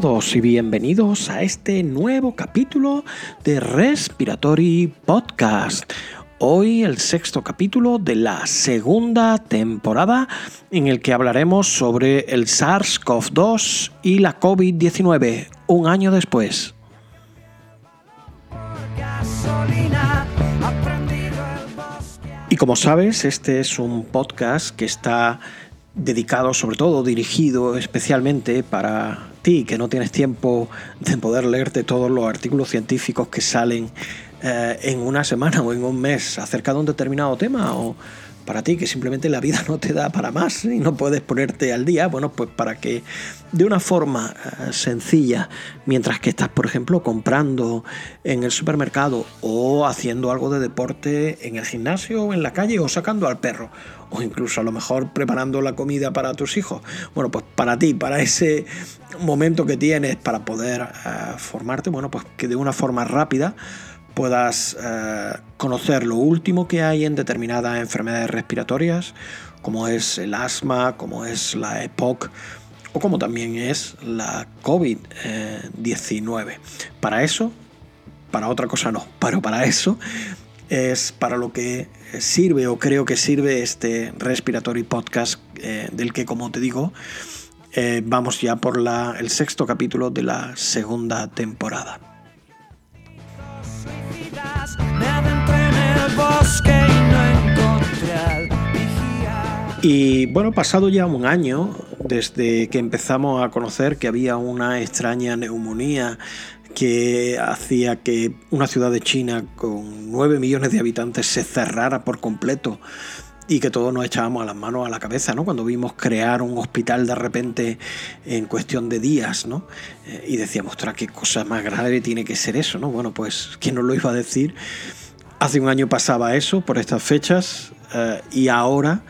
todos y bienvenidos a este nuevo capítulo de Respiratory Podcast. Hoy el sexto capítulo de la segunda temporada en el que hablaremos sobre el SARS-CoV-2 y la COVID-19 un año después. Y como sabes, este es un podcast que está dedicado, sobre todo dirigido especialmente para que no tienes tiempo de poder leerte todos los artículos científicos que salen eh, en una semana o en un mes acerca de un determinado tema, o para ti que simplemente la vida no te da para más y no puedes ponerte al día, bueno, pues para que de una forma eh, sencilla, mientras que estás, por ejemplo, comprando en el supermercado o haciendo algo de deporte en el gimnasio o en la calle o sacando al perro o incluso a lo mejor preparando la comida para tus hijos. Bueno, pues para ti, para ese momento que tienes para poder eh, formarte, bueno, pues que de una forma rápida puedas eh, conocer lo último que hay en determinadas enfermedades respiratorias, como es el asma, como es la EPOC o como también es la COVID-19. Para eso, para otra cosa no, pero para eso es para lo que sirve o creo que sirve este Respiratory Podcast eh, del que, como te digo, eh, vamos ya por la, el sexto capítulo de la segunda temporada. Y bueno, pasado ya un año desde que empezamos a conocer que había una extraña neumonía que hacía que una ciudad de China con 9 millones de habitantes se cerrara por completo y que todos nos echábamos a las manos a la cabeza, ¿no? Cuando vimos crear un hospital de repente en cuestión de días, ¿no? Eh, y decíamos, ostras, qué cosa más grave tiene que ser eso, ¿no? Bueno, pues, ¿quién nos lo iba a decir? Hace un año pasaba eso por estas fechas eh, y ahora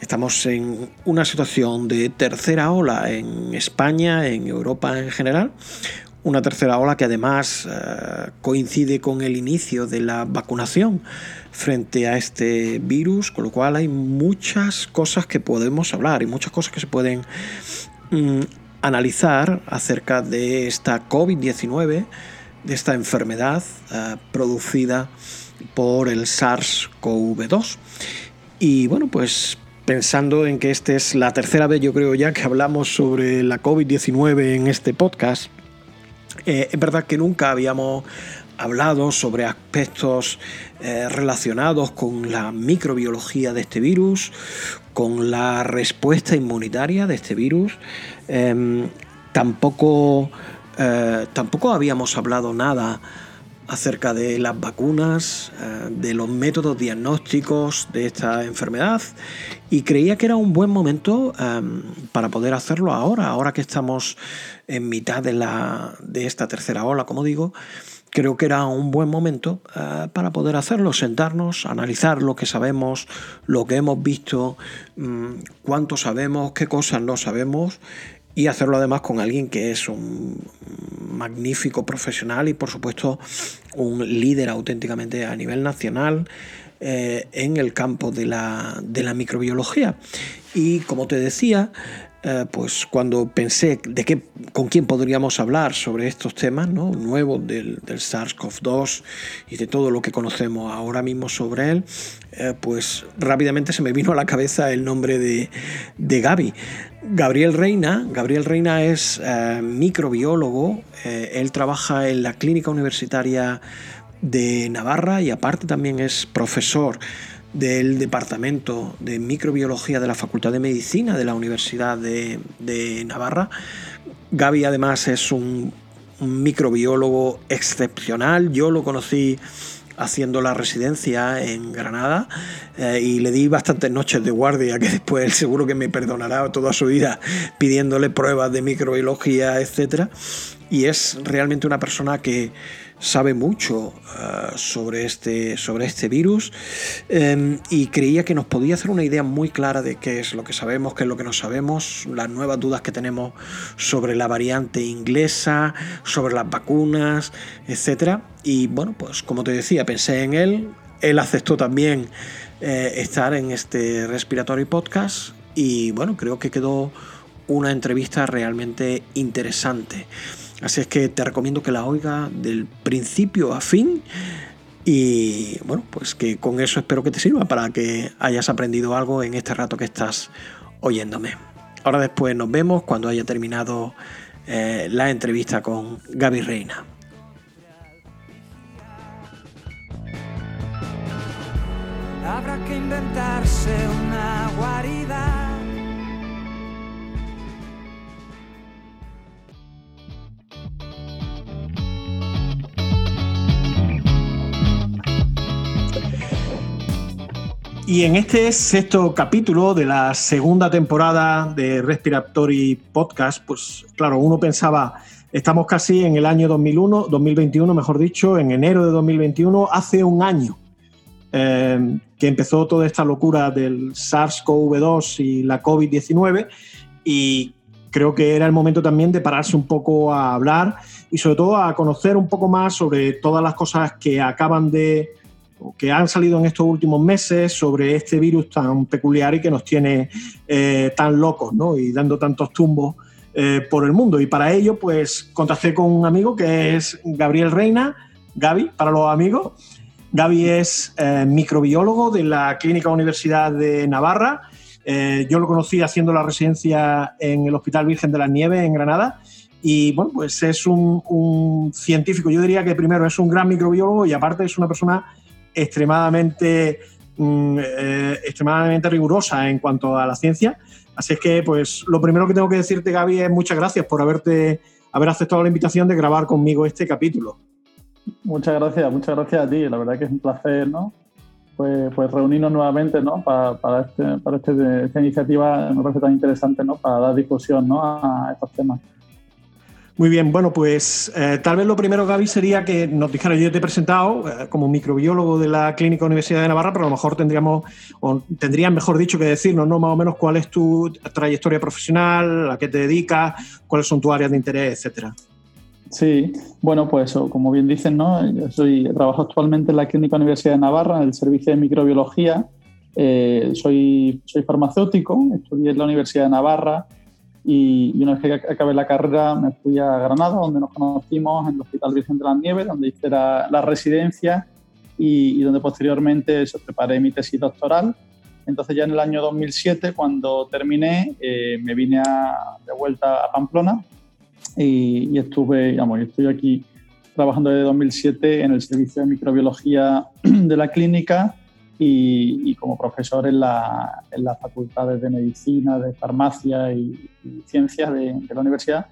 estamos en una situación de tercera ola en España, en Europa en general, una tercera ola que además eh, coincide con el inicio de la vacunación frente a este virus, con lo cual hay muchas cosas que podemos hablar y muchas cosas que se pueden mm, analizar acerca de esta COVID-19, de esta enfermedad eh, producida por el SARS-CoV-2. Y bueno, pues pensando en que esta es la tercera vez, yo creo ya, que hablamos sobre la COVID-19 en este podcast, eh, es verdad que nunca habíamos hablado sobre aspectos eh, relacionados con la microbiología de este virus, con la respuesta inmunitaria de este virus. Em, tampoco, eh, tampoco habíamos hablado nada acerca de las vacunas, de los métodos diagnósticos de esta enfermedad y creía que era un buen momento em, para poder hacerlo ahora, ahora que estamos en mitad de, la, de esta tercera ola, como digo, creo que era un buen momento eh, para poder hacerlo, sentarnos, analizar lo que sabemos, lo que hemos visto, mm, cuánto sabemos, qué cosas no sabemos y hacerlo además con alguien que es un magnífico profesional y por supuesto un líder auténticamente a nivel nacional eh, en el campo de la, de la microbiología. Y como te decía, eh, pues cuando pensé de qué, con quién podríamos hablar sobre estos temas ¿no? nuevos del, SARS-CoV-2 y de todo lo que conocemos ahora mismo sobre él, eh, pues rápidamente se me vino a la cabeza el nombre de, de Gaby. Gabriel Reina, Gabriel Reina es eh, microbiólogo, él trabaja en la Clínica Universitaria de Navarra y aparte también es profesor del Departamento de Microbiología de la Facultad de Medicina de la Universidad de, Navarra. Gaby además es un, microbiólogo excepcional. Yo lo conocí haciendo la residencia en Granada eh, y le di bastantes noches de guardia que después él seguro que me perdonará toda su vida pidiéndole pruebas de microbiología, etc. Y es realmente una persona que sabe mucho uh, sobre, este, sobre este virus um, y creía que nos podía hacer una idea muy clara de qué es lo que sabemos, qué es lo que no sabemos, las nuevas dudas que tenemos sobre la variante inglesa, sobre las vacunas, etc. Y bueno, pues como te decía, pensé en él, él aceptó también eh, estar en este Respiratory Podcast y bueno, creo que quedó una entrevista realmente interesante. Así es que te recomiendo que la oiga del principio a fin. Y bueno, pues que con eso espero que te sirva para que hayas aprendido algo en este rato que estás oyéndome. Ahora después nos vemos cuando haya terminado eh, la entrevista con Gaby Reina. Habrá que inventarse una guarida. Y en este sexto capítulo de la segunda temporada de Respiratory Podcast, pues claro, uno pensaba, estamos casi en el año 2001, 2021, mejor dicho, en enero de 2021, hace un año eh, que empezó toda esta locura del SARS-CoV-2 y la COVID-19 y creo que era el momento también de pararse un poco a hablar y sobre todo a conocer un poco más sobre todas las cosas que acaban de que han salido en estos últimos meses sobre este virus tan peculiar y que nos tiene eh, tan locos ¿no? y dando tantos tumbos eh, por el mundo. Y para ello, pues contacté con un amigo que es Gabriel Reina, Gaby, para los amigos. Gaby es eh, microbiólogo de la Clínica Universidad de Navarra. yo lo conocí haciendo la residencia en el Hospital Virgen de las Nieves en Granada. Y bueno, pues es un, un científico, yo diría que primero es un gran microbiólogo y aparte es una persona extremadamente, mm, eh, extremadamente rigurosa en cuanto a la ciencia. Así es que, pues, lo primero que tengo que decirte, Gaby, es muchas gracias por haberte, haber aceptado la invitación de grabar conmigo este capítulo. Muchas gracias, muchas gracias a ti. La verdad que es un placer, ¿no? Pues, pues reunirnos nuevamente, ¿no? Para, para, este, para este, esta iniciativa me parece tan interesante, ¿no? Para dar difusión, ¿no? A estos temas. Muy bien, bueno, pues eh, tal vez lo primero, Gaby, sería que nos dijera, yo te he presentado eh, como microbiólogo de la Clínica Universidad de Navarra, pero a lo mejor tendríamos, o tendrían mejor dicho que decirnos, ¿no? Más o menos cuál es tu trayectoria profesional, a qué te dedicas, cuáles son tus áreas de interés, etcétera. Sí, bueno, pues como bien dicen, ¿no? Yo soy, trabajo actualmente en la Clínica Universidad de Navarra, en el servicio de microbiología. Eh, soy, soy farmacéutico, estudié en la Universidad de Navarra y, una vez que acabé la carrera me fui a Granada, donde nos conocimos en el Hospital Virgen de las Nieves, donde hice la, residencia y, donde posteriormente preparé mi tesis doctoral. Entonces ya en el año 2007, cuando terminé, eh, me vine de vuelta a Pamplona y, estuve, digamos, estoy aquí trabajando desde 2007 en el servicio de microbiología de la clínica y, como profesor en, en, las facultades de medicina, de farmacia y, ciencias de, la universidad.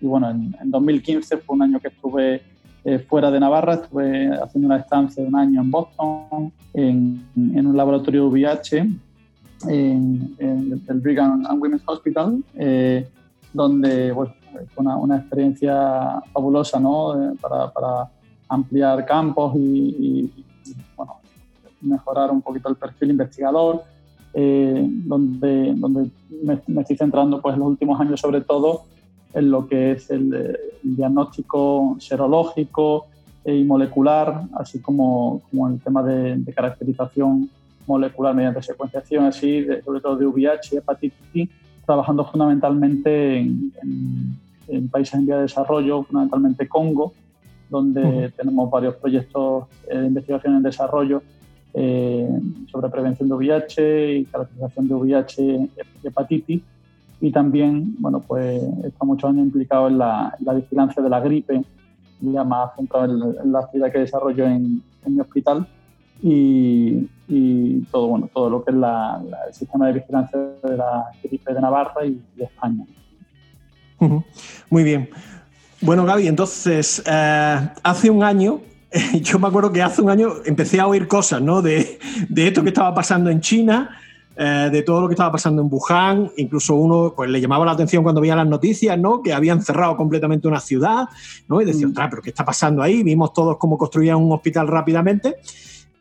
Y bueno, en, 2015 fue un año que estuve eh, fuera de Navarra, estuve haciendo una estancia de un año en Boston, en, en un laboratorio VIH, en, el Brigham and Women's Hospital, eh, donde bueno, fue una, una, experiencia fabulosa ¿no? Eh, para, para, ampliar campos y, y mejorar un poquito el perfil investigador, eh, donde, donde me, estoy centrando pues, en los últimos años sobre todo en lo que es el, diagnóstico serológico y molecular, así como, como el tema de, caracterización molecular mediante secuenciación, así, sobre todo de VIH y hepatitis trabajando fundamentalmente en, en, países en vía de desarrollo, fundamentalmente Congo, donde tenemos varios proyectos de investigación en desarrollo eh, sobre prevención de VIH y caracterización de VIH y hepatitis. Y también, bueno, pues está muchos años implicado en la, vigilancia de la gripe, ya más centrado en, la actividad que desarrollo en, mi hospital. Y, todo, bueno, todo lo que es el sistema de vigilancia de la gripe de Navarra y de España. Muy bien. Bueno, Gaby, entonces, eh, hace un año yo me acuerdo que hace un año empecé a oír cosas, ¿no? De, de esto que estaba pasando en China, eh, de todo lo que estaba pasando en Wuhan. Incluso uno pues, le llamaba la atención cuando veía las noticias, ¿no? Que habían cerrado completamente una ciudad, ¿no? Y decía, mm. pero ¿qué está pasando ahí? Vimos todos cómo construían un hospital rápidamente.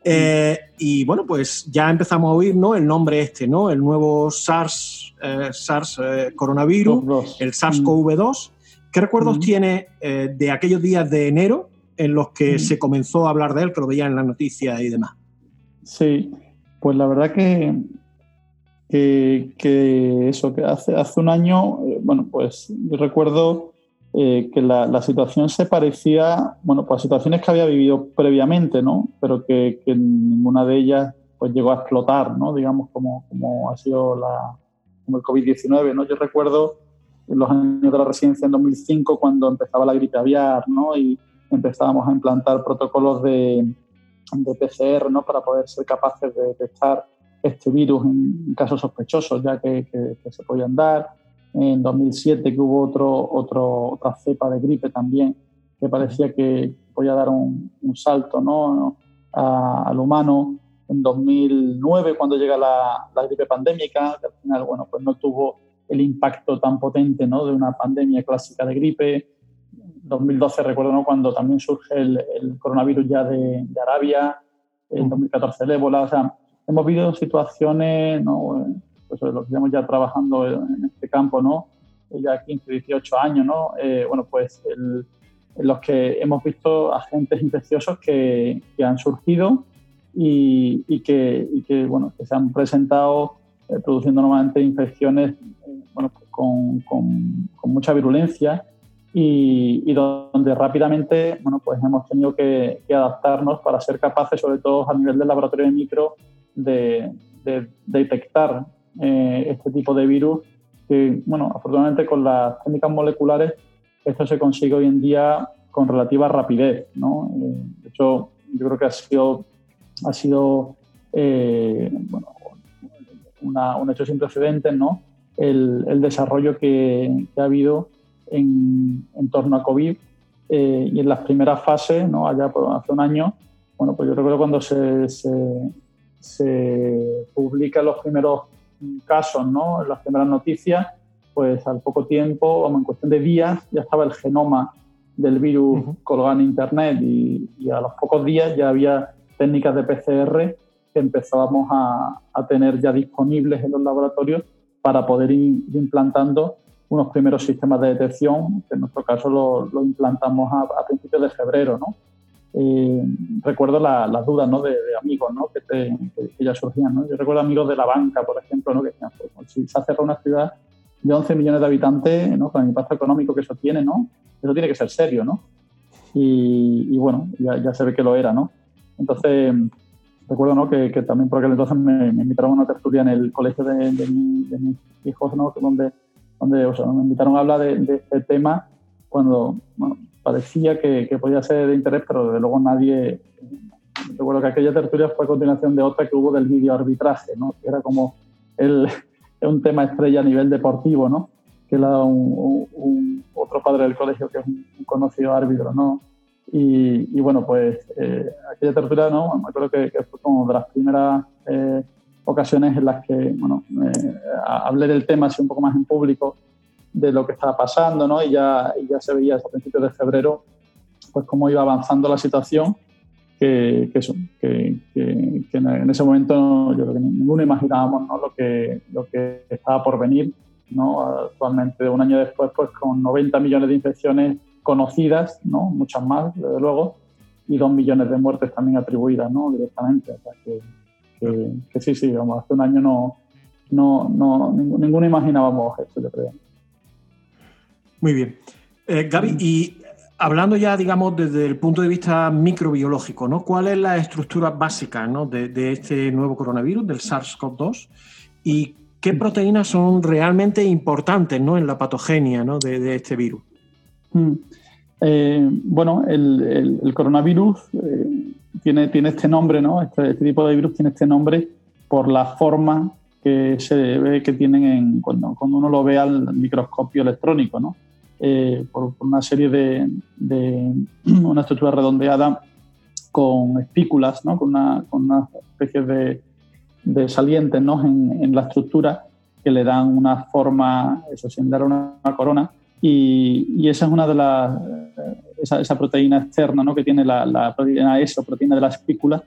Eh, y bueno, pues ya empezamos a oír ¿no? el nombre este, ¿no? El nuevo SARS, eh, SARS coronavirus, el SARS-CoV-2. ¿Qué recuerdos mm. tiene de aquellos días de enero en los que se comenzó a hablar de él, que lo veía en las noticias y demás. Sí, pues la verdad que que, eso, que hace, hace un año, eh, bueno, pues yo recuerdo eh, que la, situación se parecía, bueno, pues a situaciones que había vivido previamente, ¿no? Pero que, ninguna de ellas pues llegó a explotar, ¿no? Digamos, como, como ha sido la, como el COVID-19, ¿no? Yo recuerdo en los años de la residencia en 2005 cuando empezaba la gripe aviar, ¿no? Y empezábamos a implantar protocolos de, de PCR, ¿no? Para poder ser capaces de detectar este virus en casos sospechosos ya que, se podían dar. En 2007 que hubo otro, otro, otra cepa de gripe también que parecía que podía dar un, salto ¿no? al humano. En 2009 cuando llega la, la, gripe pandémica, que al final bueno, pues no tuvo el impacto tan potente ¿no? de una pandemia clásica de gripe. 2012 recuerdo ¿no? cuando también surge el, coronavirus ya de, de Arabia, en 2014 el ébola. O sea, hemos vivido situaciones, ¿no? pues lo que estamos ya trabajando en este campo, ¿no? ya 15, 18 años, ¿no? Eh, bueno, pues en los que hemos visto agentes infecciosos que, que han surgido y, y, que, y, que, bueno, que se han presentado eh, produciendo normalmente infecciones eh, bueno, pues con, con, con, mucha virulencia y, donde rápidamente bueno, pues hemos tenido que, adaptarnos para ser capaces, sobre todo a nivel del laboratorio de micro, de, detectar eh, este tipo de virus que, bueno, afortunadamente con las técnicas moleculares esto se consigue hoy en día con relativa rapidez, ¿no? Eh, de hecho, yo creo que ha sido, ha sido eh, bueno, un hecho sin precedentes, ¿no? El, desarrollo que, ha habido en, en torno a COVID y en las primeras fases, ¿no? allá por hace un año, bueno, pues yo recuerdo cuando se, se, se publican los primeros casos, ¿no? las primeras noticias, pues al poco tiempo, en cuestión de días, ya estaba el genoma del virus colgado en Internet y, a los pocos días ya había técnicas de PCR que empezábamos a, tener ya disponibles en los laboratorios para poder ir implantando unos primeros sistemas de detección, que en nuestro caso lo, implantamos a, a, principios de febrero, ¿no? Eh, recuerdo las dudas ¿no? de, amigos ¿no? que, ya surgían. ¿no? Yo recuerdo amigos de la banca, por ejemplo, ¿no? que decían, pues, si se ha cerrado una ciudad de 11 millones de habitantes, ¿no? con el impacto económico que eso tiene, ¿no? eso tiene que ser serio. ¿no? Y, bueno, ya, ya, se ve que lo era. ¿no? Entonces, recuerdo ¿no? que, que también por aquel entonces me, invitaron a una tertulia en el colegio de, de, mis hijos, ¿no? donde, donde o sea, me invitaron a hablar de, de este tema cuando bueno, parecía que, que, podía ser de interés, pero desde luego nadie... Recuerdo que aquella tertulia fue a continuación de otra que hubo del videoarbitraje, ¿no? Que era como el, un tema estrella a nivel deportivo, ¿no? Que era un, un, otro padre del colegio que es un, conocido árbitro, ¿no? Y, y bueno, pues eh, aquella tertulia, ¿no? Me acuerdo que, que, fue como de las primeras eh, ocasiones en las que, bueno, eh, hablé del tema así un poco más en público de lo que estaba pasando, ¿no? Y ya, ya se veía a principios de febrero, pues cómo iba avanzando la situación, que, que, eso, que, que, en ese momento yo creo que ninguno imaginábamos ¿no? lo, que, lo que estaba por venir, ¿no? Actualmente, un año después, pues con 90 millones de infecciones conocidas, ¿no? Muchas más, desde luego, y 2 millones de muertes también atribuidas, ¿no? Directamente. O sea, que, que, sí, sí, vamos, hace un año no, no, no ninguno imaginábamos esto, yo creo. Muy bien. Eh, Gaby, y hablando ya, digamos, desde el punto de vista microbiológico, ¿no? ¿Cuál es la estructura básica de, este nuevo coronavirus, del SARS-CoV-2? ¿Y qué proteínas son realmente importantes ¿no? en la patogenia de, este virus? Mm. Eh, bueno, el, coronavirus eh, tiene, tiene este nombre, ¿no? Este, este, tipo de virus tiene este nombre por la forma que se ve que tienen cuando, cuando uno lo ve al microscopio electrónico, ¿no? Eh, por, una serie de, una estructura redondeada con espículas, ¿no? con, una, con una especie de, de salientes ¿no? en, la estructura que le dan una forma, eso sin dar una, corona. Y, esa es una de las, esa, esa proteína externa ¿no? que tiene la, proteína S o proteína de la espícula,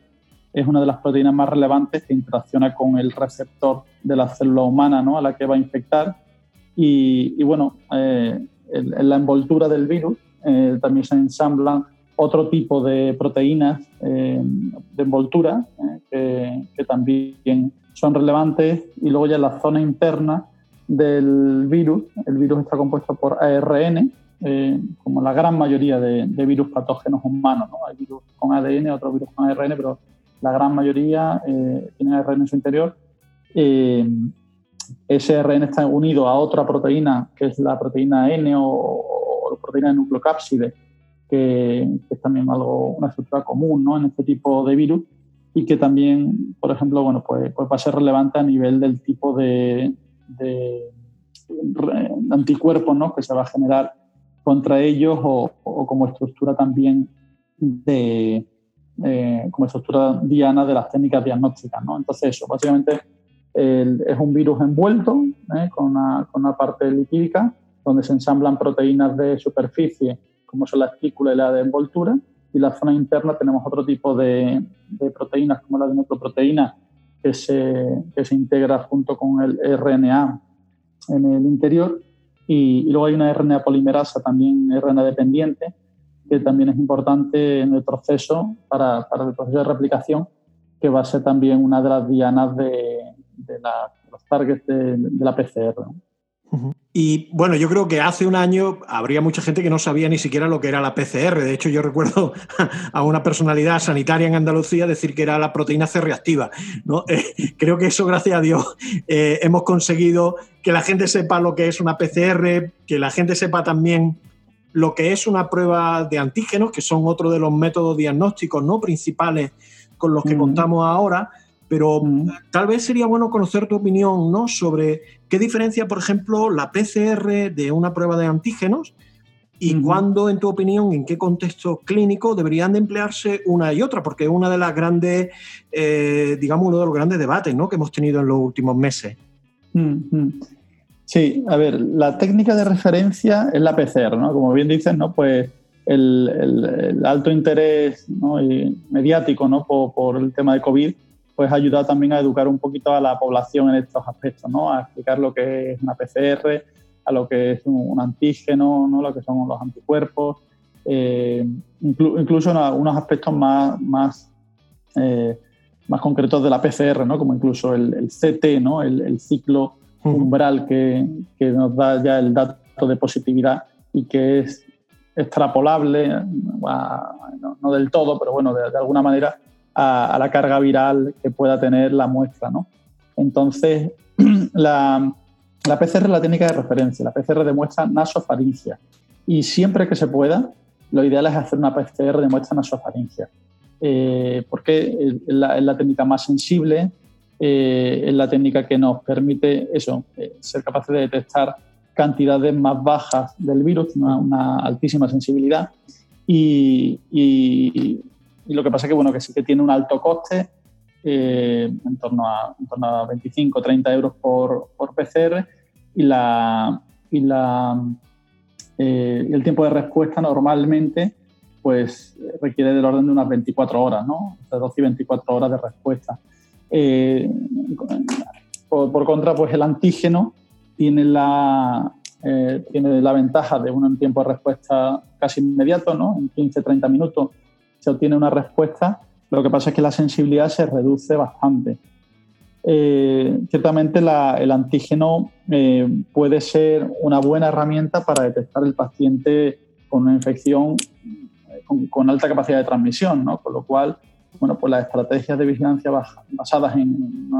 es una de las proteínas más relevantes que interacciona con el receptor de la célula humana ¿no? a la que va a infectar. Y, bueno, eh, en la envoltura del virus eh, también se ensamblan otro tipo de proteínas eh, de envoltura eh, que, también son relevantes y luego ya en la zona interna del virus, el virus está compuesto por ARN, eh, como la gran mayoría de, virus patógenos humanos. ¿no? Hay virus con ADN, otros virus con ARN, pero la gran mayoría eh, tienen ARN en su interior. Eh, ese ARN está unido a otra proteína, que es la proteína N o, la proteína de nucleocápside, que, es también algo, una estructura común ¿no? en este tipo de virus y que también, por ejemplo, bueno, pues, pues va a ser relevante a nivel del tipo de, de anticuerpos ¿no? que se va a generar contra ellos o, como estructura también de eh, como estructura diana de las técnicas diagnósticas. ¿no? Entonces eso, básicamente es un virus envuelto ¿eh? con, una, con, una, parte lipídica donde se ensamblan proteínas de superficie como son la espícula y la de envoltura y la zona interna tenemos otro tipo de, de proteínas como la de nucleoproteína que se, que se integra junto con el RNA en el interior y, luego hay una RNA polimerasa, también RNA dependiente, que también es importante en el proceso, para, para el proceso de replicación, que va a ser también una de las dianas de, de los targets de, la PCR. Y bueno, yo creo que hace un año habría mucha gente que no sabía ni siquiera lo que era la PCR. De hecho, yo recuerdo a una personalidad sanitaria en Andalucía decir que era la proteína C reactiva. ¿no? Eh, creo que eso, gracias a Dios, eh, hemos conseguido que la gente sepa lo que es una PCR, que la gente sepa también lo que es una prueba de antígenos, que son otro de los métodos diagnósticos no principales con los que contamos ahora pero tal vez sería bueno conocer tu opinión ¿no? sobre qué diferencia, por ejemplo, la PCR de una prueba de antígenos y cuándo, en tu opinión, en qué contexto clínico deberían de emplearse una y otra, porque es una de las grandes, eh, digamos, uno de los grandes debates ¿no? que hemos tenido en los últimos meses. Sí, a ver, la técnica de referencia es la PCR, ¿no? Como bien dices, ¿no? Pues el, alto interés mediático ¿no? Por, por, el tema de COVID pues ha ayudado también a educar un poquito a la población en estos aspectos, ¿no? A explicar lo que es una PCR, a lo que es un, antígeno, ¿no? Lo que son los anticuerpos, eh, incluso en algunos aspectos más, más, eh, más concretos de la PCR, ¿no? Como incluso el, CT, ¿no? El, ciclo umbral que, que, nos da ya el dato de positividad y que es extrapolable, no, del todo, pero bueno, de alguna manera a, la carga viral que pueda tener la muestra. ¿no? Entonces, la, PCR es la técnica de referencia. La PCR demuestra nasofaringia. Y siempre que se pueda, lo ideal es hacer una PCR de muestra nasofaringia. Eh, porque es la, técnica más sensible, eh, es la técnica que nos permite eso, eh, ser capaces de detectar cantidades más bajas del virus, una, altísima sensibilidad. Y, y lo que pasa que, bueno, que sí que tiene un alto coste, eh, en, torno a, en torno a 25 30 euros por, por PCR, y, la, y, la, eh, el tiempo de respuesta normalmente pues requiere del orden de unas 24 horas, ¿no? Entre 12 y 24 horas de respuesta. Eh, por, contra, pues el antígeno tiene la, tiene la ventaja de un tiempo de respuesta casi inmediato, ¿no? En 15-30 minutos se obtiene una respuesta, lo que pasa es que la sensibilidad se reduce bastante. Eh, ciertamente el antígeno eh, puede ser una buena herramienta para detectar el paciente con una infección eh, con, alta capacidad de transmisión, ¿no? con lo cual bueno, pues las estrategias de vigilancia basadas en,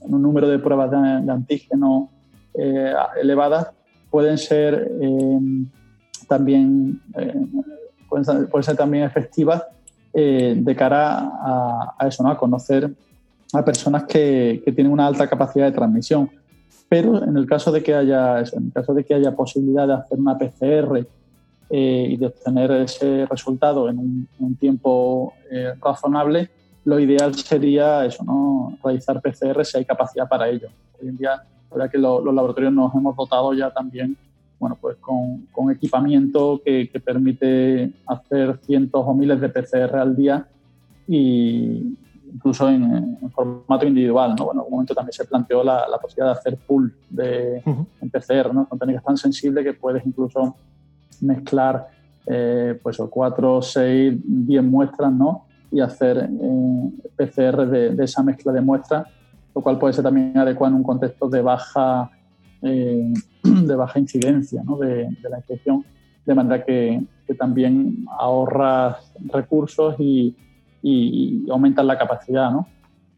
un número de pruebas de, antígeno elevadas pueden ser también pueden ser, también efectivas eh, de cara a, eso, ¿no? a conocer a personas que, que, tienen una alta capacidad de transmisión. Pero en el caso de que haya, en el caso de que haya posibilidad de hacer una PCR eh, y de obtener ese resultado en un, tiempo eh, razonable, lo ideal sería eso, ¿no? realizar PCR si hay capacidad para ello. Hoy en día, la verdad que los laboratorios nos hemos dotado ya también bueno, pues con, con equipamiento que, que, permite hacer cientos o miles de PCR al día y incluso en, formato individual. ¿no? Bueno, en algún momento también se planteó la, la posibilidad de hacer pool de PCR, ¿no? con técnicas tan sensibles que puedes incluso mezclar eh, pues, cuatro, seis, diez muestras ¿no? y hacer eh, PCR de, de, esa mezcla de muestras lo cual puede ser también adecuado en un contexto de baja, eh, de baja incidencia de, la infección, de manera que, también ahorras recursos y, y aumentas la capacidad. ¿no?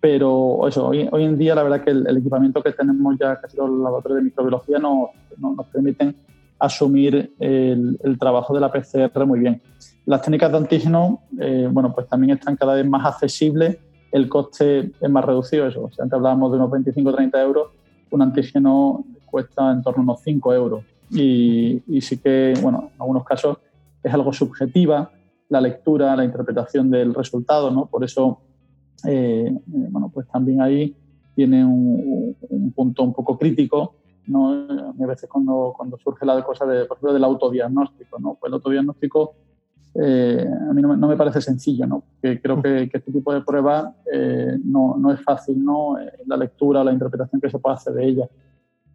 Pero eso, hoy, en día la verdad que el, equipamiento que tenemos ya, casi los laboratorios de microbiología, no, nos permiten asumir el, el, trabajo de la PCR muy bien. Las técnicas de antígeno, eh, bueno, pues también están cada vez más accesibles, el coste es más reducido, eso, si antes hablábamos de unos 25 o 30 euros, un antígeno cuesta en torno a unos 5 euros. Y, y sí que, bueno, en algunos casos es algo subjetiva la lectura, la interpretación del resultado, ¿no? Por eso, eh, bueno, pues también ahí tiene un, un punto un poco crítico ¿no? A veces cuando, cuando surge la cosa de, por ejemplo, del autodiagnóstico, ¿no? Pues el autodiagnóstico eh, a mí no me, no me, parece sencillo, ¿no? Que creo que, que, este tipo de pruebas eh, no, no, es fácil, ¿no? Eh, la lectura, la interpretación que se puede hacer de ella.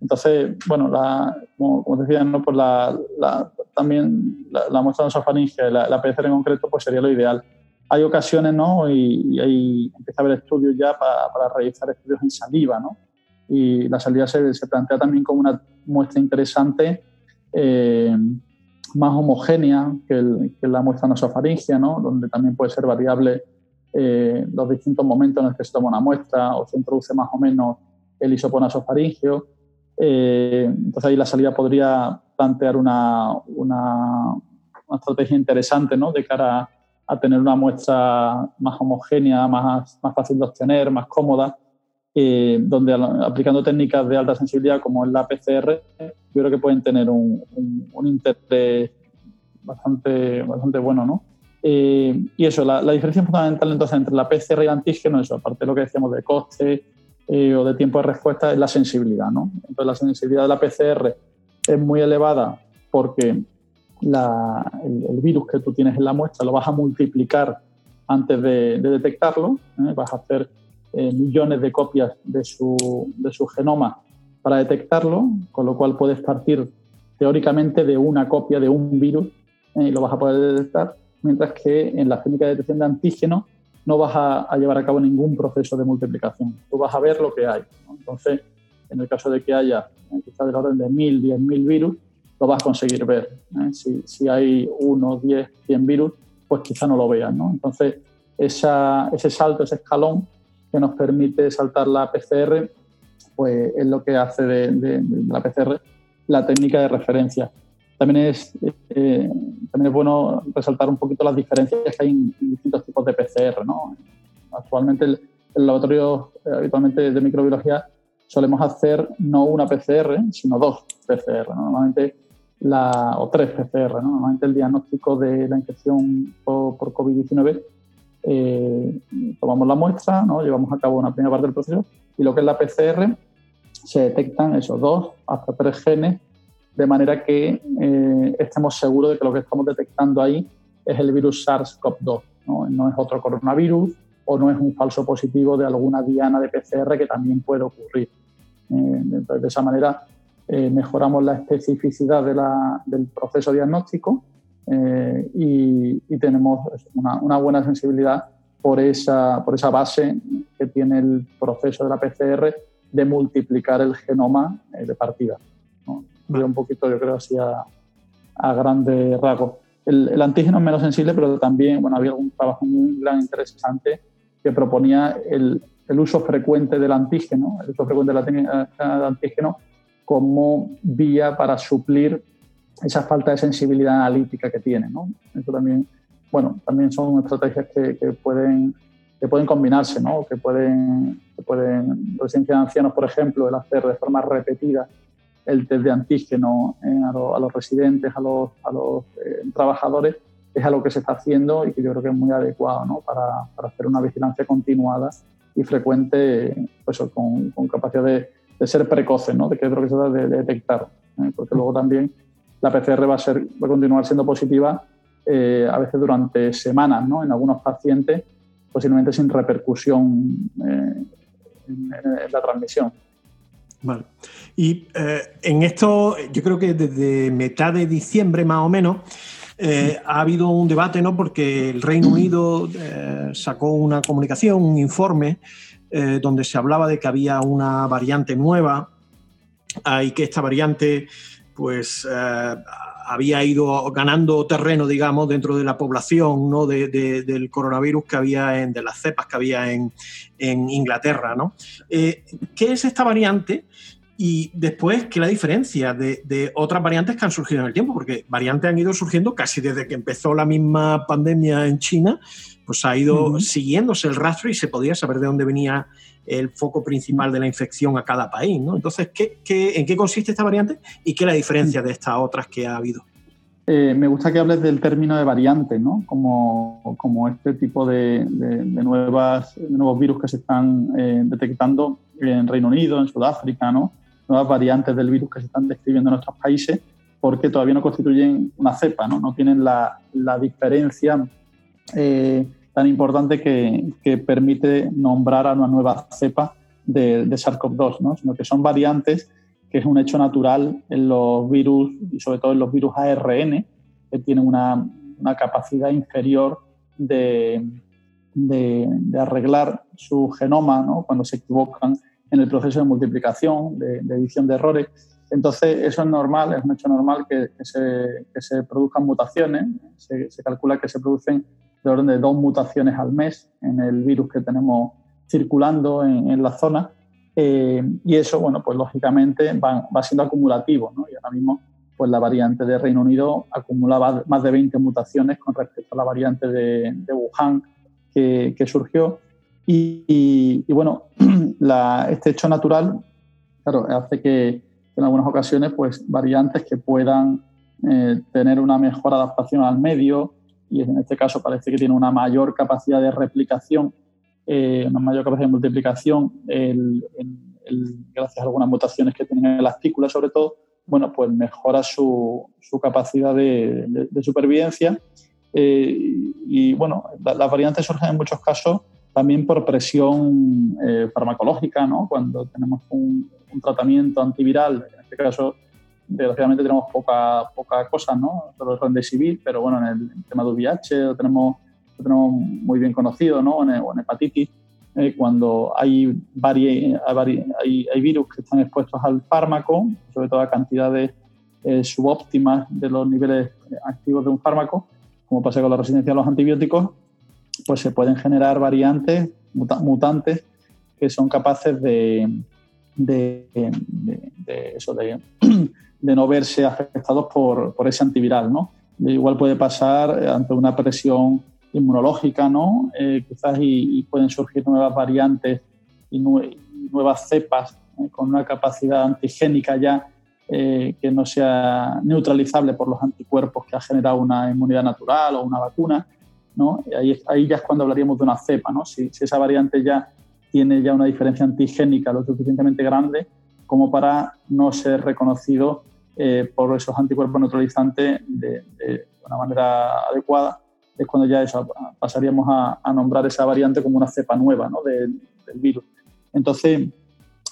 Entonces, bueno, la, como, como, decía, ¿no? Pues la, la también la, muestra nasofaringe, la, la PCR en concreto, pues sería lo ideal. Hay ocasiones, ¿no? Y, y ahí empieza a haber estudios ya para, para realizar estudios en saliva, ¿no? y la salida se, se plantea también como una muestra interesante, eh, más homogénea que, el, que, la muestra nasofaringia, ¿no? donde también puede ser variable eh, los distintos momentos en los que se toma una muestra o se introduce más o menos el hisopo nasofaringio. Eh, entonces ahí la salida podría plantear una, una, una estrategia interesante ¿no? de cara a, a tener una muestra más homogénea, más, más fácil de obtener, más cómoda eh, donde aplicando técnicas de alta sensibilidad como es la PCR, yo creo que pueden tener un, un, interés bastante, bastante bueno, ¿no? Eh, y eso, la, la, diferencia fundamental entonces entre la PCR y el antígeno, eso, aparte de lo que decíamos de coste eh, o de tiempo de respuesta, es la sensibilidad, ¿no? Entonces la sensibilidad de la PCR es muy elevada porque el, virus que tú tienes en la muestra lo vas a multiplicar antes de, de detectarlo, ¿eh? vas a hacer eh, millones de copias de su, genoma para detectarlo, con lo cual puedes partir teóricamente de una copia de un virus eh, y lo vas a poder detectar, mientras que en la técnica de detección de antígeno no vas a, llevar a cabo ningún proceso de multiplicación. Tú vas a ver lo que hay. Entonces, en el caso de que haya eh, quizás del orden de 1.000, 10.000 virus, lo vas a conseguir ver. ¿eh? Si, hay 1, 10, 100 virus, pues quizá no lo veas. Entonces, ese salto, ese escalón, que nos permite saltar la PCR, pues es lo que hace de la PCR la técnica de referencia. También es, eh, también es bueno resaltar un poquito las diferencias que hay en, distintos tipos de PCR. ¿no? Actualmente el, el laboratorio eh, habitualmente de microbiología solemos hacer no una PCR, sino dos PCR. ¿no? Normalmente la, o tres PCR. ¿no? Normalmente el diagnóstico de la infección por, por COVID-19 eh, tomamos la muestra, ¿no? llevamos a cabo una primera parte del proceso y lo que es la PCR se detectan esos dos hasta tres genes de manera que eh, estemos seguros de que lo que estamos detectando ahí es el virus SARS-CoV-2, ¿no? es otro coronavirus o no es un falso positivo de alguna diana de PCR que también puede ocurrir. Eh, de esa manera eh, mejoramos la especificidad del proceso diagnóstico y, tenemos una, una, buena sensibilidad por esa, por esa base que tiene el proceso de la PCR de multiplicar el genoma de partida. Un poquito, yo creo, así a, a grandes rasgos. El, el, antígeno es menos sensible, pero también bueno, había algún trabajo muy gran interesante que proponía el, el uso frecuente del antígeno, el uso frecuente de la técnica de antígeno como vía para suplir esa falta de sensibilidad analítica que tiene. ¿no? Eso también, bueno, también son estrategias que, que pueden, que pueden combinarse, ¿no? que pueden, que pueden, residencia de ancianos, por ejemplo, el hacer de forma repetida el test de antígeno eh, a, lo, a, los residentes, a los, a los eh, trabajadores, es algo que se está haciendo y que yo creo que es muy adecuado ¿no? para, para hacer una vigilancia continuada y frecuente, pues, con, con capacidad de, de, ser precoce, ¿no? de que es lo que se trata de, de detectar. ¿eh? Porque luego también la PCR va a, ser, va a continuar siendo positiva eh, a veces durante semanas, ¿no? En algunos pacientes, posiblemente sin repercusión eh, en, en, la transmisión. Vale. Y eh, en esto, yo creo que desde mitad de diciembre más o menos, eh, ha habido un debate, ¿no? Porque el Reino Unido eh, sacó una comunicación, un informe, donde se hablaba de que había una variante nueva y que esta variante, pues había ido ganando terreno, digamos, dentro de la población ¿no? del coronavirus que había, en, de las cepas que había en, Inglaterra. ¿no? Eh, ¿Qué es esta variante? Y después, ¿qué es la diferencia de, otras variantes que han surgido en el tiempo? Porque variantes han ido surgiendo casi desde que empezó la misma pandemia en China, pues ha ido siguiéndose el rastro y se podía saber de dónde venía el foco principal de la infección a cada país. ¿no? Entonces, ¿qué, en qué consiste esta variante y qué es la diferencia de estas otras que ha habido? Eh, me gusta que hables del término de variante, ¿no? como, como este tipo de, nuevas, nuevos virus que se están eh, detectando en Reino Unido, en Sudáfrica, ¿no? nuevas variantes del virus que se están describiendo en nuestros países, porque todavía no constituyen una cepa, no, no tienen la, la diferencia eh, tan importante que, permite nombrar a una nueva cepa de, de SARS-CoV-2, ¿no? sino que son variantes que es un hecho natural en los virus y sobre todo en los virus ARN, que tienen una, una capacidad inferior de, de, arreglar su genoma ¿no? cuando se equivocan en el proceso de multiplicación, de, edición de errores. Entonces, eso es normal, es un hecho normal que, se, que se, produzcan mutaciones. Se, se, calcula que se producen de orden de dos mutaciones al mes en el virus que tenemos circulando en, la zona. Eh, y eso, bueno, pues lógicamente va, va siendo acumulativo, ¿no? Y ahora mismo, pues la variante de Reino Unido acumulaba más de 20 mutaciones con respecto a la variante de, Wuhan que, surgió. Y, y, bueno, la, este hecho natural, claro, hace que en algunas ocasiones, pues variantes que puedan eh, tener una mejor adaptación al medio, y en este caso parece que tiene una mayor capacidad de replicación, eh, una mayor capacidad de multiplicación, gracias a algunas mutaciones que tienen en la artícula sobre todo, bueno, pues mejora su, su capacidad de, supervivencia. Eh, y, bueno, las variantes surgen en muchos casos también por presión eh, farmacológica, ¿no? Cuando tenemos un, un, tratamiento antiviral, en este caso desgraciadamente tenemos poca, poca cosa, ¿no? Solo el civil, pero bueno, en el tema de VIH lo tenemos, tenemos muy bien conocido, ¿no? En, en hepatitis, eh, cuando hay, hay, hay, virus que están expuestos al fármaco, sobre todo a cantidades eh, subóptimas de los niveles activos de un fármaco, como pasa con la resistencia a los antibióticos, pues se pueden generar variantes, mutantes, que son capaces de, de, de eso, de de no verse afectados por, por ese antiviral, ¿no? Igual puede pasar ante una presión inmunológica, ¿no? Eh, quizás y, pueden surgir nuevas variantes y, nuevas cepas eh, con una capacidad antigénica ya eh, que no sea neutralizable por los anticuerpos que ha generado una inmunidad natural o una vacuna, ¿no? ahí, ahí, ya es cuando hablaríamos de una cepa, ¿no? Si, si, esa variante ya tiene ya una diferencia antigénica lo suficientemente grande como para no ser reconocido eh, por esos anticuerpos neutralizantes de, una manera adecuada, es cuando ya eso, pasaríamos a, nombrar esa variante como una cepa nueva ¿no? del, virus. Entonces,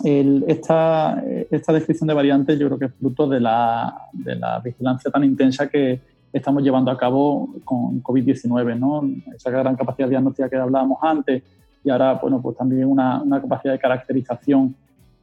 esta, esta, descripción de variantes yo creo que es fruto de la, de la vigilancia tan intensa que estamos llevando a cabo con COVID-19, ¿no? esa gran capacidad diagnóstica que hablábamos antes y ahora bueno, pues también una, una capacidad de caracterización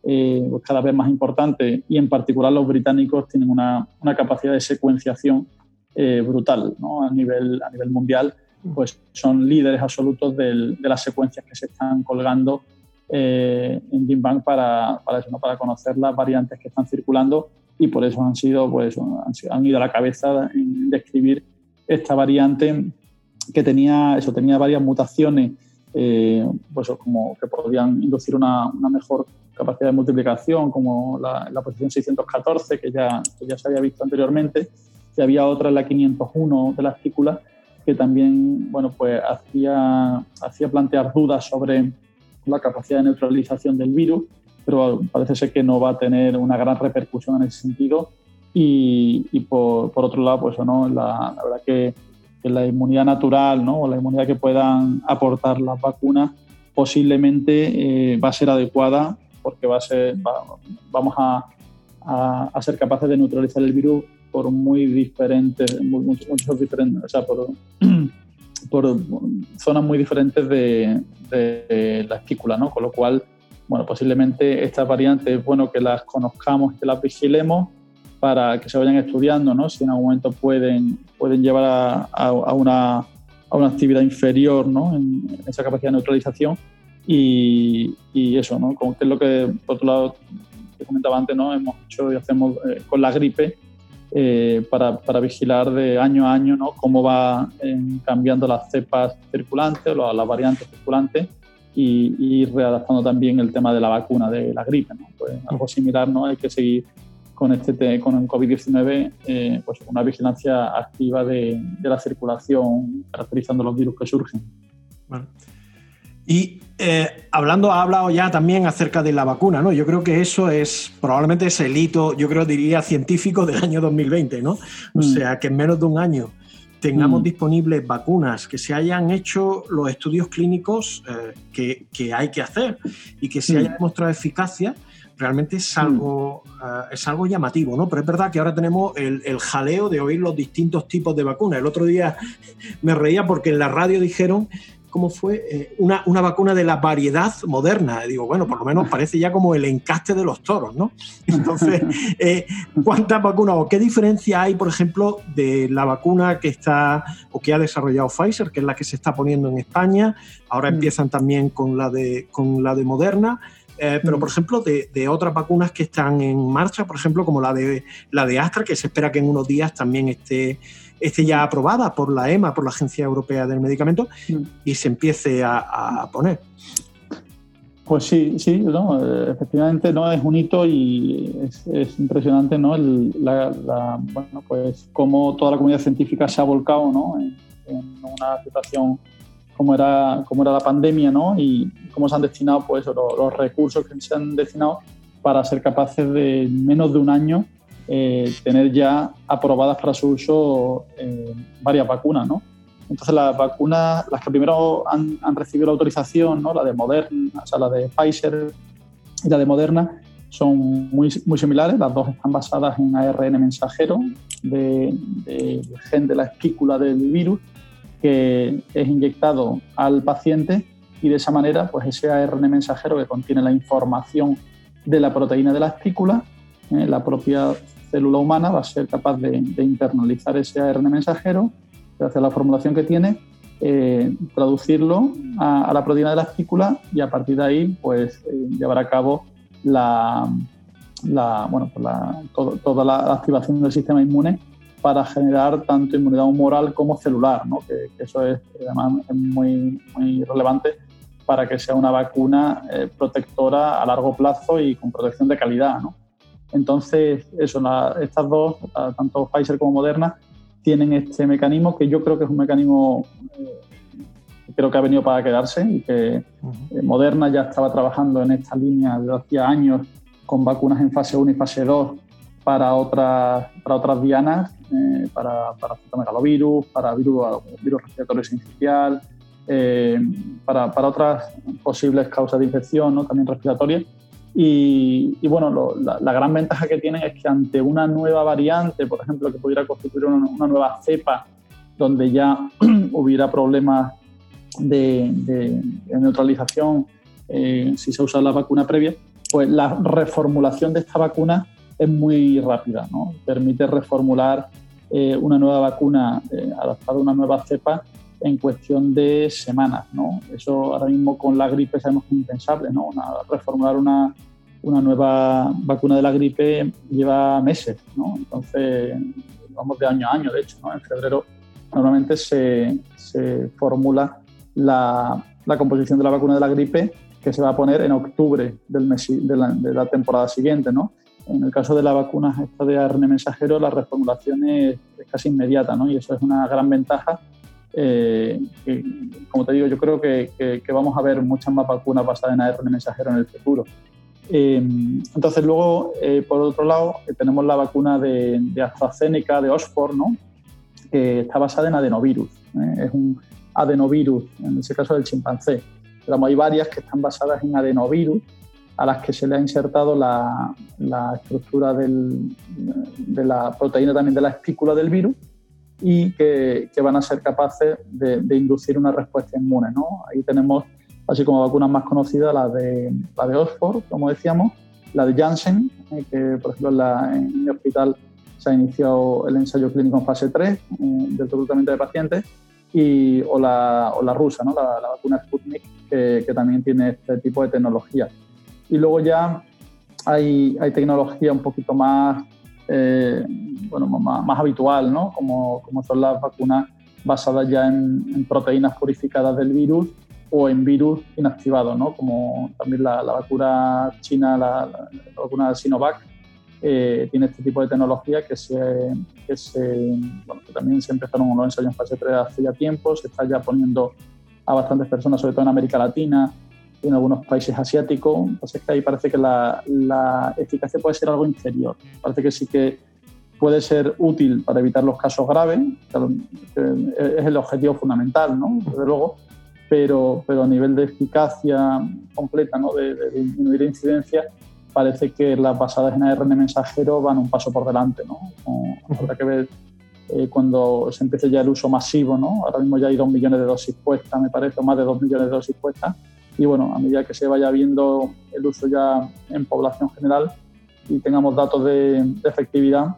eh, pues cada vez más importante y en particular los británicos tienen una, una capacidad de secuenciación eh, brutal ¿no? a, nivel, a nivel mundial pues son líderes absolutos de las secuencias que se están colgando eh, en GenBank para, para, eso, ¿no? para conocer las variantes que están circulando y por eso han sido pues han, ido a la cabeza en describir esta variante que tenía eso tenía varias mutaciones pues como que podían inducir una, una mejor capacidad de multiplicación, como la, la posición 614, que ya, ya se había visto anteriormente, y había otra en la 501 de la artícula, que también bueno, pues hacía, hacía plantear dudas sobre la capacidad de neutralización del virus, pero parece ser que no va a tener una gran repercusión en ese sentido. Y, y por, por, otro lado, pues no, la, la verdad que, que, la inmunidad natural ¿no? o la inmunidad que puedan aportar las vacunas posiblemente eh, va a ser adecuada porque va a ser, vamos a, a, ser capaces de neutralizar el virus por muy diferentes, muchos, diferentes, o sea, por, por zonas muy diferentes de, de, la espícula, ¿no? Con lo cual, bueno, posiblemente estas variantes es bueno que las conozcamos, que las vigilemos para que se vayan estudiando, ¿no? Si en algún momento pueden, pueden llevar a, a, una, a una, actividad inferior, ¿no? En, esa capacidad de neutralización y, y, eso, ¿no? Como que es lo que, por otro lado, te comentaba antes, ¿no? Hemos hecho y hacemos eh, con la gripe, eh, para, para, vigilar de año a año ¿no? cómo va eh, cambiando las cepas circulantes o las variantes circulantes y, y, readaptando también el tema de la vacuna de la gripe. ¿no? Pues algo similar, ¿no? hay que seguir con, este, con el COVID-19 eh, pues una vigilancia activa de, de, la circulación caracterizando los virus que surgen. Bueno. Y eh, hablando, ha hablado ya también acerca de la vacuna, ¿no? Yo creo que eso es probablemente es el hito, yo creo diría científico del año 2020, ¿no? O mm. sea, que en menos de un año tengamos mm. disponibles vacunas, que se hayan hecho los estudios clínicos eh, que, que, hay que hacer y que se mm. haya demostrado eficacia, realmente es algo, uh, es algo llamativo, ¿no? Pero es verdad que ahora tenemos el, el, jaleo de oír los distintos tipos de vacunas. El otro día me reía porque en la radio dijeron cómo fue eh, una, una, vacuna de la variedad moderna. digo, bueno, por lo menos parece ya como el encaste de los toros, ¿no? Entonces, eh, ¿cuántas vacunas o qué diferencia hay, por ejemplo, de la vacuna que está o que ha desarrollado Pfizer, que es la que se está poniendo en España? Ahora mm. empiezan también con la de, con la de Moderna. Eh, pero, por mm. ejemplo, de, de, otras vacunas que están en marcha, por ejemplo, como la de, la de Astra, que se espera que en unos días también esté esté ya aprobada por la EMA, por la Agencia Europea del Medicamento, mm. y se empiece a, a poner. Pues sí, sí, no, efectivamente no es un hito y es, es impresionante, ¿no? El, la, la, bueno, pues cómo toda la comunidad científica se ha volcado, ¿no? En, en, una situación como era, como era la pandemia, ¿no? Y cómo se han destinado, pues, los, los recursos que se han destinado para ser capaces de en menos de un año eh, tener ya aprobadas para su uso eh, varias vacunas, ¿no? Entonces las vacunas, las que primero han, han, recibido la autorización, ¿no? la de Moderna, o sea, la de Pfizer y la de Moderna, son muy, muy similares, las dos están basadas en ARN mensajero del de, de gen de la espícula del virus, que es inyectado al paciente y de esa manera, pues ese ARN mensajero que contiene la información de la proteína de la espícula, eh, la propia célula humana va a ser capaz de, internalizar ese ARN mensajero, gracias a la formulación que tiene, eh, traducirlo a, la proteína de la espícula y a partir de ahí pues, eh, llevar a cabo la, bueno, pues toda la activación del sistema inmune para generar tanto inmunidad humoral como celular, ¿no? que, eso es además muy, muy relevante para que sea una vacuna protectora a largo plazo y con protección de calidad. ¿no? Entonces, eso, la, estas dos, tanto Pfizer como Moderna, tienen este mecanismo que yo creo que es un mecanismo eh, que creo que ha venido para quedarse y que uh -huh. eh, Moderna ya estaba trabajando en esta línea desde hacía años con vacunas en fase 1 y fase 2 para otras, para otras dianas, eh, para, para citomegalovirus, para virus, virus respiratorio sincicial, eh, para, para, otras posibles causas de infección, ¿no? también respiratorias. Y, bueno, la, gran ventaja que tienen es que ante una nueva variante, por ejemplo, que pudiera constituir una, nueva cepa donde ya hubiera problemas de neutralización eh, si se usa la vacuna previa, pues la reformulación de esta vacuna es muy rápida, ¿no? Permite reformular eh, una nueva vacuna eh, adaptada a una nueva cepa en cuestión de semanas, ¿no? Eso ahora mismo con la gripe sabemos que es impensable, ¿no? Una, reformular una, una, nueva vacuna de la gripe lleva meses, ¿no? Entonces, vamos de año a año, de hecho, ¿no? En febrero normalmente se, se formula la, la, composición de la vacuna de la gripe que se va a poner en octubre del mes, de, la, de la temporada siguiente, ¿no? En el caso de la vacuna esta de ARN mensajero, la reformulación es, es casi inmediata, ¿no? Y eso es una gran ventaja eh, como te digo, yo creo que, que, que, vamos a ver muchas más vacunas basadas en ARN mensajero en el futuro. Eh, entonces, luego, eh, por otro lado, tenemos la vacuna de, de, AstraZeneca, de Oxford, ¿no? que está basada en adenovirus. ¿eh? Es un adenovirus, en ese caso del chimpancé. Pero hay varias que están basadas en adenovirus a las que se le ha insertado la, estructura del, de la proteína también de la espícula del virus y que, van a ser capaces de, inducir una respuesta inmune. ¿no? Ahí tenemos, así como vacunas más conocidas, la de, la de Oxford, como decíamos, la de Janssen, eh, que por ejemplo en, la, en, el hospital se ha iniciado el ensayo clínico en fase 3 eh, del tratamiento de pacientes, y, o, la, o la rusa, ¿no? la, vacuna Sputnik, que, que también tiene este tipo de tecnología. Y luego ya hay, hay tecnología un poquito más, eh, bueno, más, habitual, ¿no? como, como, son las vacunas basadas ya en, proteínas purificadas del virus o en virus inactivados, ¿no? como también la, vacuna china, la, la, vacuna Sinovac, eh, tiene este tipo de tecnología que, se, que, bueno, que también se empezaron los ensayos en fase 3 hace ya tiempo, se está ya poniendo a bastantes personas, sobre todo en América Latina, en algunos países asiáticos. Entonces, que ahí parece que la, la, eficacia puede ser algo inferior. Parece que sí que puede ser útil para evitar los casos graves, es el objetivo fundamental, ¿no? Desde luego, pero, pero a nivel de eficacia completa, ¿no? de, disminuir la incidencia, parece que las basadas en ARN mensajero van un paso por delante. ¿no? Habrá que ver eh, cuando se empiece ya el uso masivo. ¿no? Ahora mismo ya hay dos millones de dosis puestas, me parece, o más de dos millones de dosis puestas y bueno, a medida que se vaya viendo el uso ya en población general y tengamos datos de, efectividad,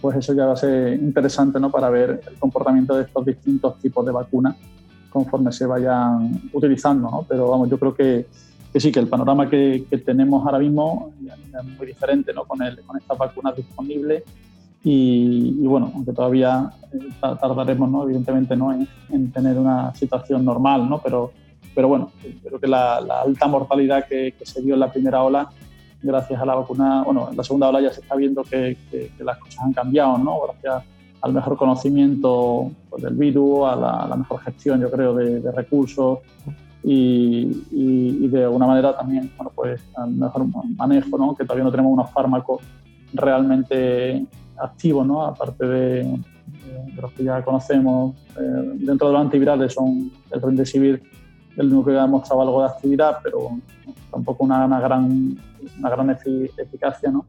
pues eso ya va a ser interesante ¿no? para ver el comportamiento de estos distintos tipos de vacunas conforme se vayan utilizando. ¿no? Pero vamos, yo creo que, que sí, que el panorama que, que, tenemos ahora mismo es muy diferente ¿no? con, el, con estas vacunas disponibles y, y, bueno, aunque todavía eh, tardaremos, ¿no? evidentemente, ¿no? En, en, tener una situación normal, ¿no? pero pero bueno, creo que la, alta mortalidad que, se dio en la primera ola, gracias a la vacuna, bueno, en la segunda ola ya se está viendo que, las cosas han cambiado, ¿no? Gracias al mejor conocimiento pues, del virus, a la, mejor gestión, yo creo, de, recursos y, de alguna manera también, bueno, pues al mejor manejo, ¿no? Que todavía no tenemos unos fármacos realmente activos, ¿no? Aparte de, los que ya conocemos, eh, dentro de los antivirales son el Remdesivir el núcleo ha mostrado algo de actividad, pero tampoco una, gran, una gran eficacia, ¿no?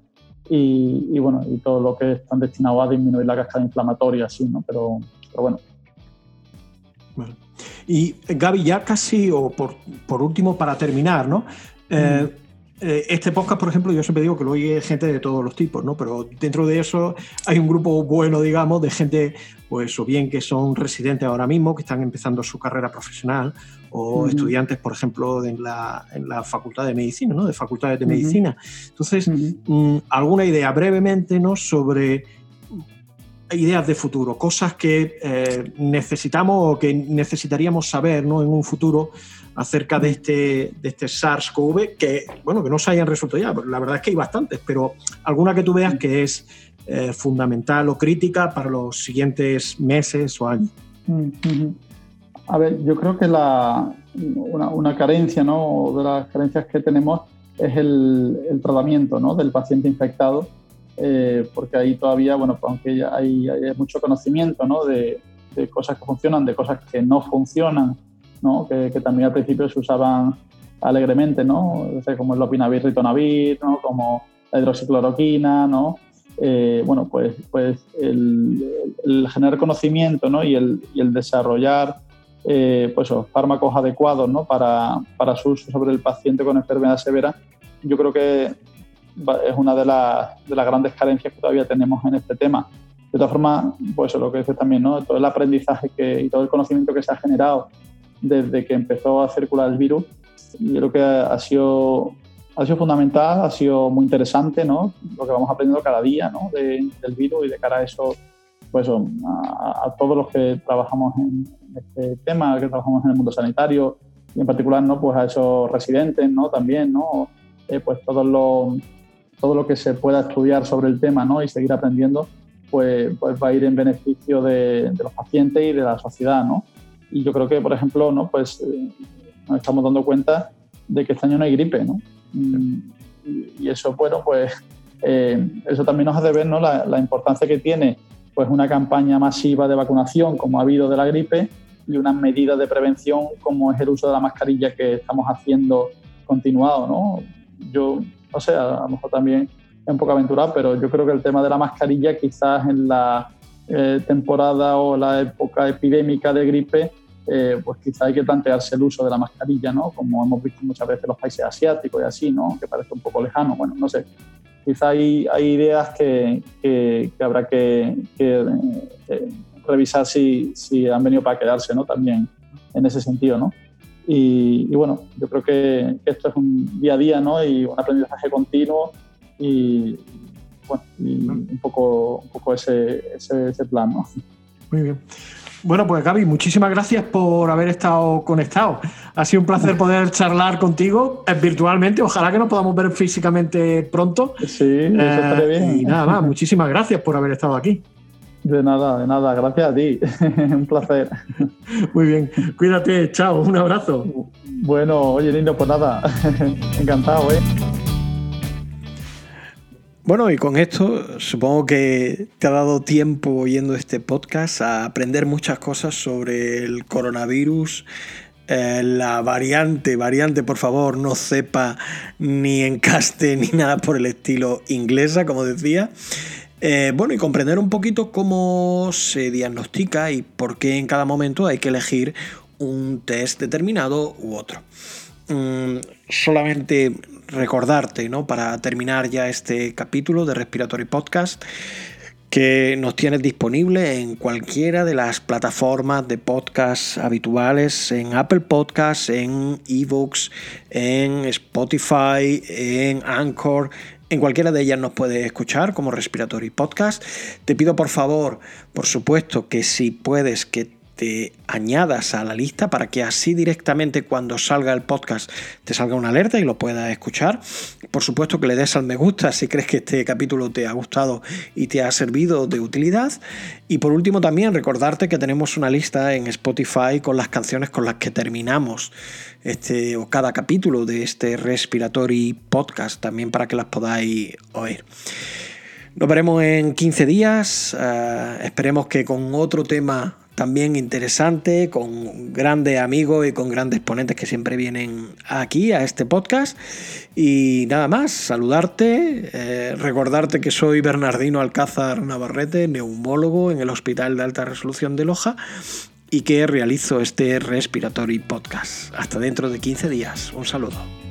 Y, bueno, y todo lo que están destinados a disminuir la cascada inflamatoria, sí, ¿no? Pero, pero bueno. Y Gaby, ya casi, o por, por último, para terminar, ¿no? Eh, mm. Eh, este podcast, por ejemplo, yo siempre digo que lo oye gente de todos los tipos, ¿no? Pero dentro de eso hay un grupo bueno, digamos, de gente, pues, o bien que son residentes ahora mismo, que están empezando su carrera profesional, o estudiantes, por ejemplo, en la, en la, Facultad de Medicina, ¿no? De facultades de medicina. Entonces, mm, alguna idea brevemente, ¿no? Sobre ideas de futuro, cosas que eh, necesitamos o que necesitaríamos saber ¿no? en un futuro acerca de este, de este SARS-CoV, que, bueno, que no se hayan resuelto ya, la verdad es que hay bastantes, pero alguna que tú veas que es eh, fundamental o crítica para los siguientes meses o años. A ver, yo creo que la, una, carencia, ¿no? de las carencias que tenemos es el, el tratamiento ¿no? del paciente infectado, eh, porque ahí todavía, bueno, pues aunque hay, hay, mucho conocimiento ¿no? de, de, cosas que funcionan, de cosas que no funcionan, ¿no? Que, que, también al principio se usaban alegremente, ¿no? como el lopinavir, ritonavir, ¿no? como la hidroxicloroquina, ¿no? Eh, bueno, pues, pues el, el, generar conocimiento ¿no? y, el, y el desarrollar eh, pues, fármacos adecuados ¿no? para, para, su uso sobre el paciente con enfermedad severa, yo creo que es una de, las, de las grandes carencias que todavía tenemos en este tema. De todas formas, pues lo que dices también, ¿no? todo el aprendizaje que, y todo el conocimiento que se ha generado desde que empezó a circular el virus, yo creo que ha sido, ha sido fundamental, ha sido muy interesante, ¿no? Lo que vamos aprendiendo cada día, ¿no? del virus y de cara a eso, pues a, todos los que trabajamos en este tema, que trabajamos en el mundo sanitario y en particular, ¿no? Pues a esos residentes, ¿no? También, ¿no? Eh, pues todo lo, todo lo que se pueda estudiar sobre el tema, ¿no? Y seguir aprendiendo, pues, pues va a ir en beneficio de, de los pacientes y de la sociedad, ¿no? Y yo creo que, por ejemplo, ¿no? pues, eh, nos estamos dando cuenta de que este año no hay gripe. ¿no? Mm, y eso, bueno, pues eh, eso también nos hace ver ¿no? la, la, importancia que tiene pues, una campaña masiva de vacunación como ha habido de la gripe y unas medidas de prevención como es el uso de la mascarilla que estamos haciendo continuado. ¿no? yo, no sé, a lo mejor también es un poco aventurado, pero yo creo que el tema de la mascarilla quizás en la eh, temporada o la época epidémica de gripe, eh, pues quizás hay que plantearse el uso de la mascarilla, ¿no? Como hemos visto muchas veces en los países asiáticos y así, ¿no? Que parece un poco lejano, bueno, no sé. Quizá hay, ideas que, que, habrá que, que revisar si, si han venido para quedarse, ¿no? También en ese sentido, ¿no? Y, bueno, yo creo que, esto es un día a día, ¿no? Y un aprendizaje continuo y, bueno, un poco, un poco ese, ese, plan, ¿no? Muy bien. Bueno, pues Gaby, muchísimas gracias por haber estado conectado. Ha sido un placer poder charlar contigo eh, virtualmente. Ojalá que nos podamos ver físicamente pronto. Sí, eso estaría bien. Eh, y nada más, muchísimas gracias por haber estado aquí. De nada, de nada. Gracias a ti. un placer. Muy bien. Cuídate. Chao. Un abrazo. Bueno, oye, lindo, pues nada. Encantado, ¿eh? Bueno, y con esto supongo que te ha dado tiempo oyendo este podcast a aprender muchas cosas sobre el coronavirus, eh, la variante, variante, por favor, no sepa ni encaste ni nada por el estilo inglesa, como decía. Eh, bueno, y comprender un poquito cómo se diagnostica y por qué en cada momento hay que elegir un test determinado u otro. Mm, solamente recordarte, ¿no? Para terminar ya este capítulo de Respiratory Podcast, que nos tienes disponible en cualquiera de las plataformas de podcast habituales, en Apple Podcasts, en eBooks, en Spotify, en Anchor, en cualquiera de ellas nos puedes escuchar como Respiratory Podcast. Te pido por favor, por supuesto, que si puedes que te añadas a la lista para que así directamente cuando salga el podcast te salga una alerta y lo puedas escuchar. Por supuesto que le des al me gusta si crees que este capítulo te ha gustado y te ha servido de utilidad. Y por último también recordarte que tenemos una lista en Spotify con las canciones con las que terminamos este o cada capítulo de este Respiratory Podcast también para que las podáis oír. Nos veremos en 15 días. Eh, esperemos que con otro tema también interesante, con grandes amigos y con grandes ponentes que siempre vienen aquí a este podcast. Y nada más, saludarte, eh, recordarte que soy Bernardino Alcázar Navarrete, neumólogo en el Hospital de Alta Resolución de Loja y que realizo este Respiratory Podcast. Hasta dentro de 15 días. Un saludo.